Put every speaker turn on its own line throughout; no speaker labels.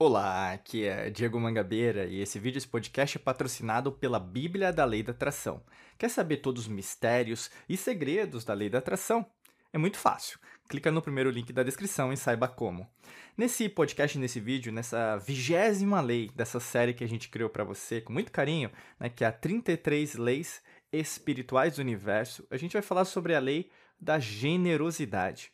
Olá, aqui é Diego Mangabeira e esse vídeo, esse podcast é patrocinado pela Bíblia da Lei da Atração. Quer saber todos os mistérios e segredos da Lei da Atração? É muito fácil. Clica no primeiro link da descrição e saiba como. Nesse podcast, nesse vídeo, nessa vigésima lei dessa série que a gente criou para você com muito carinho, né, que é a 33 Leis Espirituais do Universo, a gente vai falar sobre a lei da generosidade.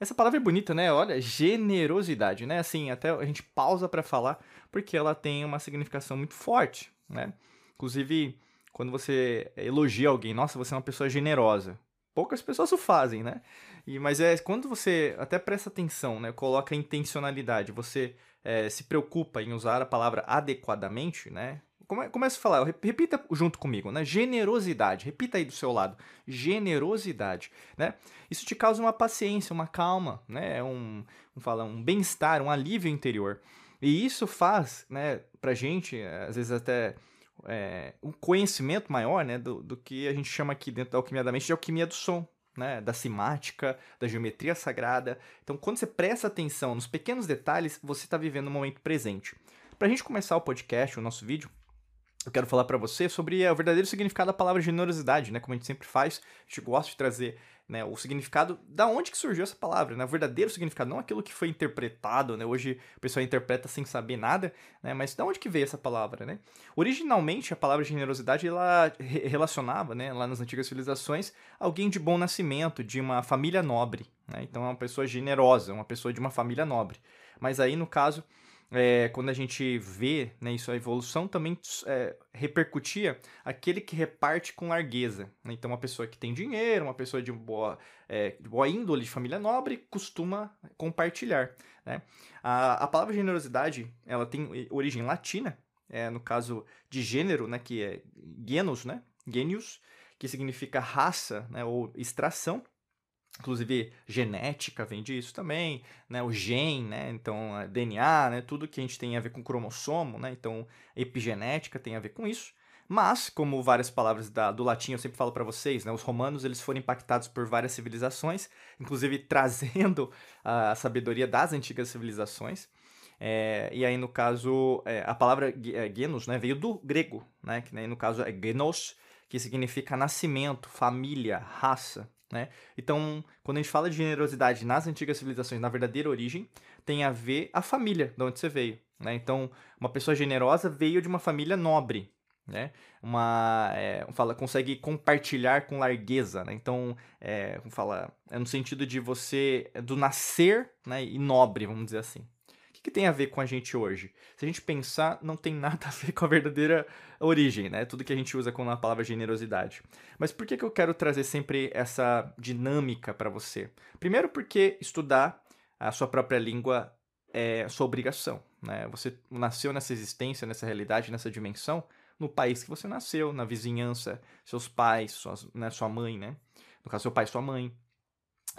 Essa palavra é bonita, né? Olha, generosidade, né? Assim, até a gente pausa para falar porque ela tem uma significação muito forte, né? Inclusive, quando você elogia alguém, nossa, você é uma pessoa generosa. Poucas pessoas o fazem, né? E, mas é quando você até presta atenção, né? Coloca intencionalidade, você é, se preocupa em usar a palavra adequadamente, né? Come, começa a falar, repita junto comigo, né? Generosidade, repita aí do seu lado. Generosidade, né? Isso te causa uma paciência, uma calma, né? Um, um, fala, um bem-estar, um alívio interior. E isso faz, né, pra gente, às vezes até é, um conhecimento maior, né, do, do que a gente chama aqui dentro da alquimia da mente de alquimia do som, né, da simática, da geometria sagrada. Então, quando você presta atenção nos pequenos detalhes, você está vivendo o momento presente. Para a gente começar o podcast, o nosso vídeo, eu quero falar para você sobre o verdadeiro significado da palavra generosidade, né? Como a gente sempre faz, a gente gosta de trazer né, o significado da onde que surgiu essa palavra, né? O verdadeiro significado, não aquilo que foi interpretado, né? Hoje o pessoal interpreta sem saber nada, né? Mas da onde que veio essa palavra, né? Originalmente a palavra generosidade ela relacionava, né, lá nas antigas civilizações, alguém de bom nascimento, de uma família nobre, né? Então é uma pessoa generosa, uma pessoa de uma família nobre. Mas aí no caso é, quando a gente vê né, isso, a evolução também é, repercutia aquele que reparte com largueza. Né? Então, uma pessoa que tem dinheiro, uma pessoa de boa, é, de boa índole, de família nobre, costuma compartilhar. Né? A, a palavra generosidade ela tem origem latina, é, no caso de gênero, né, que é genus, né, genius, que significa raça né, ou extração. Inclusive, genética vem disso também, né? O gen, né? Então, DNA, né? Tudo que a gente tem a ver com cromossomo, né? Então, epigenética tem a ver com isso. Mas, como várias palavras da, do latim eu sempre falo para vocês, né? Os romanos eles foram impactados por várias civilizações, inclusive trazendo a sabedoria das antigas civilizações. É, e aí, no caso, é, a palavra é, genus né, veio do grego, né, que né, no caso é genos, que significa nascimento, família, raça. Né? Então, quando a gente fala de generosidade nas antigas civilizações, na verdadeira origem, tem a ver a família de onde você veio. Né? Então, uma pessoa generosa veio de uma família nobre. Né? Uma, é, fala, consegue compartilhar com largueza. Né? Então, é, fala, é no sentido de você, do nascer né, e nobre, vamos dizer assim que, que tem a ver com a gente hoje? Se a gente pensar, não tem nada a ver com a verdadeira origem, né? Tudo que a gente usa com a palavra generosidade. Mas por que, que eu quero trazer sempre essa dinâmica para você? Primeiro, porque estudar a sua própria língua é sua obrigação, né? Você nasceu nessa existência, nessa realidade, nessa dimensão, no país que você nasceu, na vizinhança, seus pais, suas, né, sua mãe, né? No caso, seu pai e sua mãe,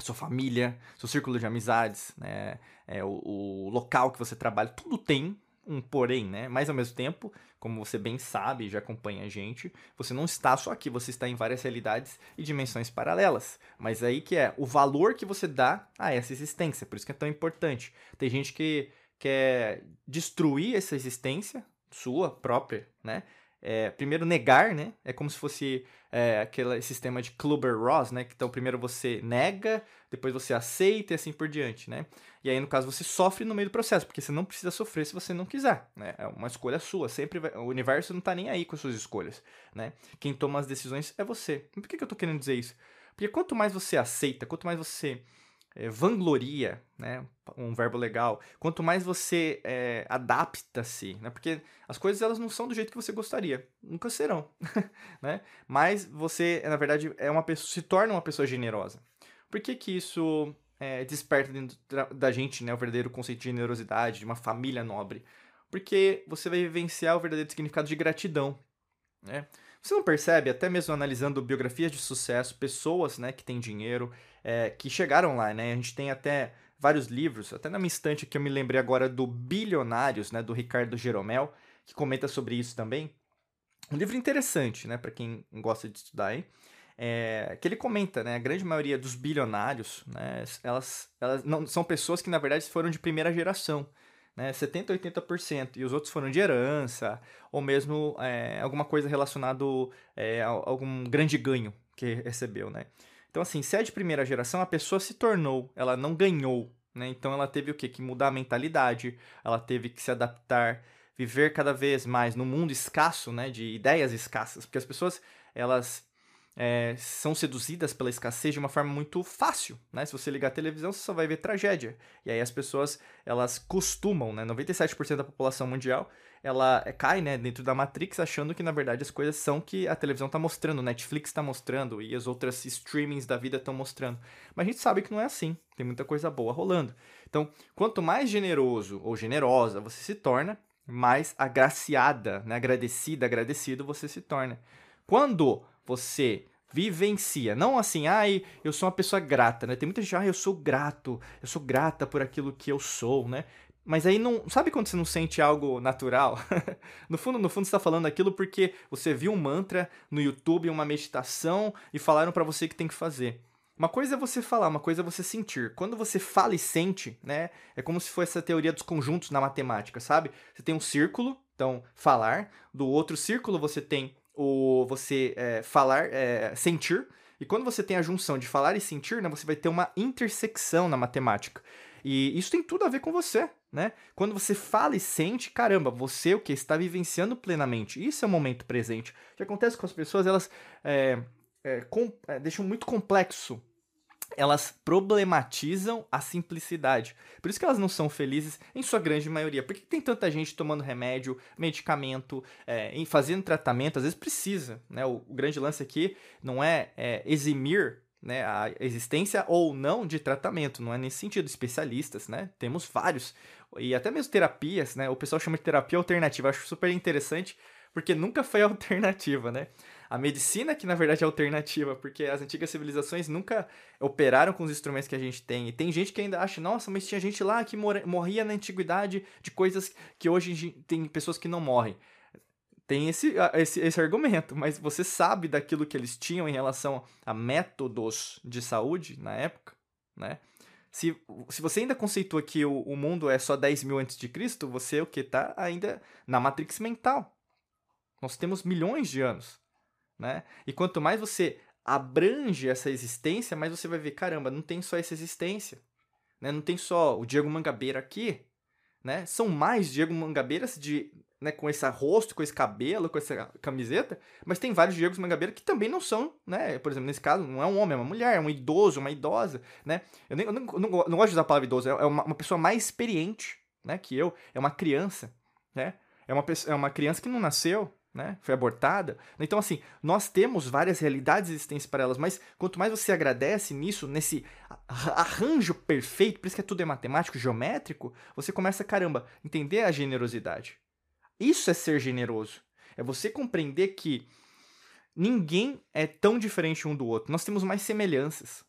sua família, seu círculo de amizades, né? É, o, o, local que você trabalha, tudo tem um porém, né? Mas ao mesmo tempo, como você bem sabe e já acompanha a gente, você não está só aqui, você está em várias realidades e dimensões paralelas. Mas aí que é o valor que você dá a essa existência, por isso que é tão importante. Tem gente que quer destruir essa existência sua própria, né? É, primeiro negar, né? É como se fosse é, aquele sistema de Kluber-Ross, né? Então primeiro você nega, depois você aceita e assim por diante, né? E aí no caso você sofre no meio do processo, porque você não precisa sofrer se você não quiser, né? É uma escolha sua, sempre vai, o universo não tá nem aí com as suas escolhas, né? Quem toma as decisões é você. por que, que eu tô querendo dizer isso? Porque quanto mais você aceita, quanto mais você é, vangloria, né? um verbo legal, quanto mais você é, adapta-se, né? porque as coisas elas não são do jeito que você gostaria, nunca serão, né? mas você, na verdade, é uma pessoa, se torna uma pessoa generosa. Por que, que isso é, desperta dentro da gente né, o verdadeiro conceito de generosidade, de uma família nobre? Porque você vai vivenciar o verdadeiro significado de gratidão. Né? Você não percebe, até mesmo analisando biografias de sucesso, pessoas né, que têm dinheiro, é, que chegaram lá, né? A gente tem até vários livros, até na minha estante que eu me lembrei agora do Bilionários, né, do Ricardo Jeromel, que comenta sobre isso também. Um livro interessante, né, para quem gosta de estudar, hein? É, que ele comenta, né, a grande maioria dos bilionários, né, elas, elas não, são pessoas que na verdade foram de primeira geração, né? 70%, 80%, e os outros foram de herança, ou mesmo é, alguma coisa relacionada é, a algum grande ganho que recebeu, né? Então, assim, se é de primeira geração, a pessoa se tornou, ela não ganhou, né? Então, ela teve o quê? Que mudar a mentalidade, ela teve que se adaptar, viver cada vez mais no mundo escasso, né? De ideias escassas, porque as pessoas, elas é, são seduzidas pela escassez de uma forma muito fácil, né? Se você ligar a televisão, você só vai ver tragédia. E aí as pessoas, elas costumam, né? 97% da população mundial, ela é, cai, né, dentro da Matrix, achando que, na verdade, as coisas são que a televisão está mostrando, Netflix está mostrando e as outras streamings da vida estão mostrando. Mas a gente sabe que não é assim. Tem muita coisa boa rolando. Então, quanto mais generoso ou generosa você se torna, mais agraciada, né, agradecida, agradecido você se torna. Quando você vivencia, não assim, ai, eu sou uma pessoa grata, né? Tem muita gente, ah, eu sou grato, eu sou grata por aquilo que eu sou, né? Mas aí não, sabe quando você não sente algo natural? no fundo, no fundo você está falando aquilo porque você viu um mantra no YouTube, uma meditação e falaram para você que tem que fazer. Uma coisa é você falar, uma coisa é você sentir. Quando você fala e sente, né? É como se fosse essa teoria dos conjuntos na matemática, sabe? Você tem um círculo, então falar, do outro círculo você tem o você é, falar, é, sentir. E quando você tem a junção de falar e sentir, né, você vai ter uma intersecção na matemática. E isso tem tudo a ver com você, né? Quando você fala e sente, caramba, você o que está vivenciando plenamente. Isso é o momento presente. O que acontece com as pessoas, elas é, é, com, é, deixam muito complexo elas problematizam a simplicidade. Por isso que elas não são felizes em sua grande maioria. Por que tem tanta gente tomando remédio, medicamento, é, fazendo tratamento? Às vezes precisa. Né? O, o grande lance aqui não é, é eximir né, a existência ou não de tratamento, não é nesse sentido. Especialistas, né? Temos vários. E até mesmo terapias, né? O pessoal chama de terapia alternativa. acho super interessante, porque nunca foi alternativa, né? A medicina que na verdade é alternativa, porque as antigas civilizações nunca operaram com os instrumentos que a gente tem. E tem gente que ainda acha, nossa, mas tinha gente lá que morria na antiguidade de coisas que hoje tem pessoas que não morrem. Tem esse, esse, esse argumento, mas você sabe daquilo que eles tinham em relação a métodos de saúde na época, né? Se, se você ainda conceitua que o, o mundo é só 10 mil antes de Cristo, você o que está ainda na matrix mental. Nós temos milhões de anos né? E quanto mais você abrange essa existência, mais você vai ver, caramba, não tem só essa existência, né? Não tem só o Diego Mangabeira aqui, né? São mais Diego Mangabeiras de, né, com esse rosto, com esse cabelo, com essa camiseta, mas tem vários Diegos Mangabeira que também não são, né? Por exemplo, nesse caso, não é um homem, é uma mulher, é um idoso, uma idosa, né? Eu, nem, eu não, não, não gosto de usar a palavra idoso, é uma, uma pessoa mais experiente, né, que eu, é uma criança, né? É uma, é uma criança que não nasceu, né? Foi abortada. Então, assim, nós temos várias realidades existentes para elas, mas quanto mais você agradece nisso, nesse arranjo perfeito, por isso que tudo é matemático, geométrico, você começa, caramba, entender a generosidade. Isso é ser generoso. É você compreender que ninguém é tão diferente um do outro. Nós temos mais semelhanças.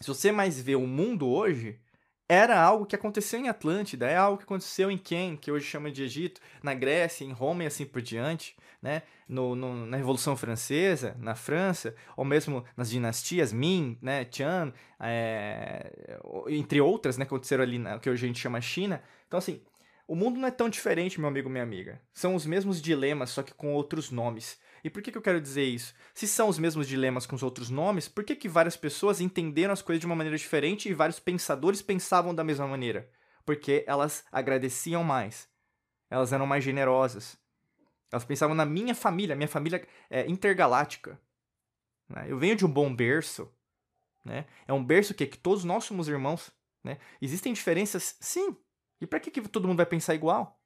Se você mais vê o mundo hoje, era algo que aconteceu em Atlântida, é algo que aconteceu em Ken, que hoje chama de Egito, na Grécia, em Roma e assim por diante, né? No, no, na Revolução Francesa, na França, ou mesmo nas dinastias Ming, né? Tian, é, entre outras, né? Que aconteceram ali, na, que hoje a gente chama China. Então, assim, o mundo não é tão diferente, meu amigo, minha amiga. São os mesmos dilemas, só que com outros nomes. E por que, que eu quero dizer isso? Se são os mesmos dilemas com os outros nomes, por que, que várias pessoas entenderam as coisas de uma maneira diferente e vários pensadores pensavam da mesma maneira? Porque elas agradeciam mais. Elas eram mais generosas. Elas pensavam na minha família, minha família é intergaláctica. Né? Eu venho de um bom berço. Né? É um berço que, que todos nós somos irmãos. Né? Existem diferenças? Sim. E para que, que todo mundo vai pensar igual?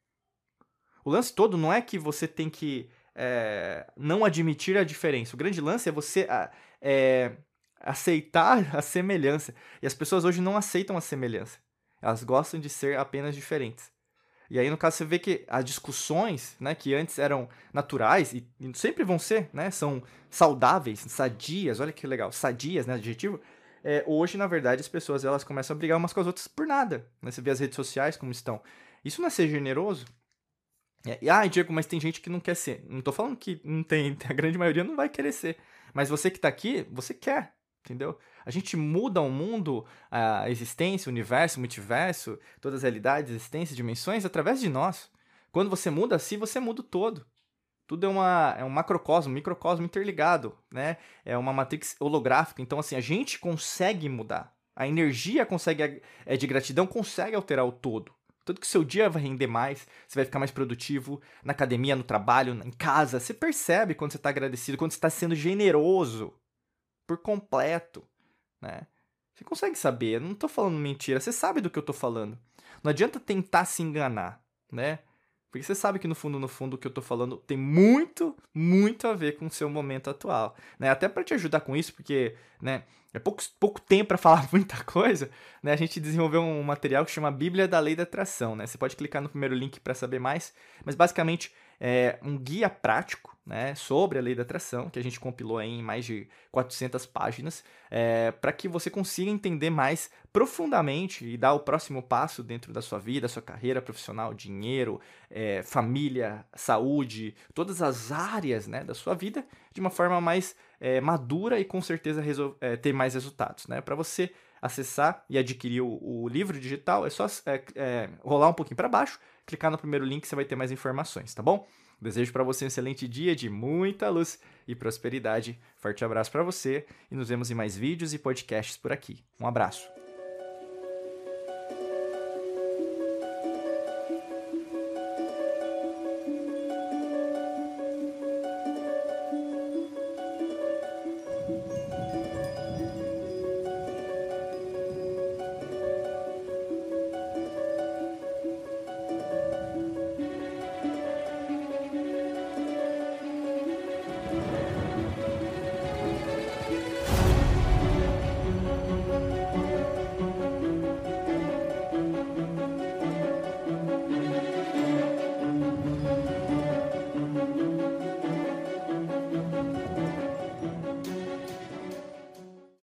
O lance todo não é que você tem que é, não admitir a diferença. O grande lance é você é, aceitar a semelhança. E as pessoas hoje não aceitam a semelhança. Elas gostam de ser apenas diferentes. E aí, no caso, você vê que as discussões, né, que antes eram naturais e, sempre vão ser, né, são saudáveis, sadias, olha que legal, sadias, né, adjetivo, é, hoje, na verdade, as pessoas elas começam a brigar umas com as outras por nada. Né? Você vê as redes sociais como estão. Isso não é ser generoso? É, e, ah, Diego, mas tem gente que não quer ser. Não tô falando que não tem, a grande maioria não vai querer ser. Mas você que tá aqui, você quer. entendeu? A gente muda o mundo, a existência, o universo, o multiverso, todas as realidades, existências, dimensões, através de nós. Quando você muda assim, você muda o todo. Tudo é, uma, é um macrocosmo, microcosmo interligado, né? É uma matrix holográfica. Então, assim, a gente consegue mudar. A energia consegue, é, de gratidão consegue alterar o todo. Tanto que seu dia vai render mais, você vai ficar mais produtivo na academia, no trabalho, em casa. Você percebe quando você está agradecido, quando você está sendo generoso por completo, né? Você consegue saber, eu não estou falando mentira, você sabe do que eu estou falando. Não adianta tentar se enganar, né? Porque você sabe que no fundo, no fundo, o que eu tô falando tem muito, muito a ver com o seu momento atual, né? Até para te ajudar com isso, porque, né, é pouco, pouco tempo para falar muita coisa, né? A gente desenvolveu um material que chama Bíblia da Lei da Atração, né? Você pode clicar no primeiro link para saber mais, mas basicamente é um guia prático né, sobre a lei da atração, que a gente compilou em mais de 400 páginas, é, para que você consiga entender mais profundamente e dar o próximo passo dentro da sua vida, sua carreira profissional, dinheiro, é, família, saúde, todas as áreas né, da sua vida de uma forma mais é, madura e com certeza é, ter mais resultados. Né? Para você acessar e adquirir o, o, livro digital, é só é, é, rolar um pouquinho para baixo, clicar no primeiro link, você vai ter mais informações, tá bom? Desejo para você um excelente dia de muita luz e prosperidade. Forte abraço para você e nos vemos em mais vídeos e podcasts por aqui. Um abraço.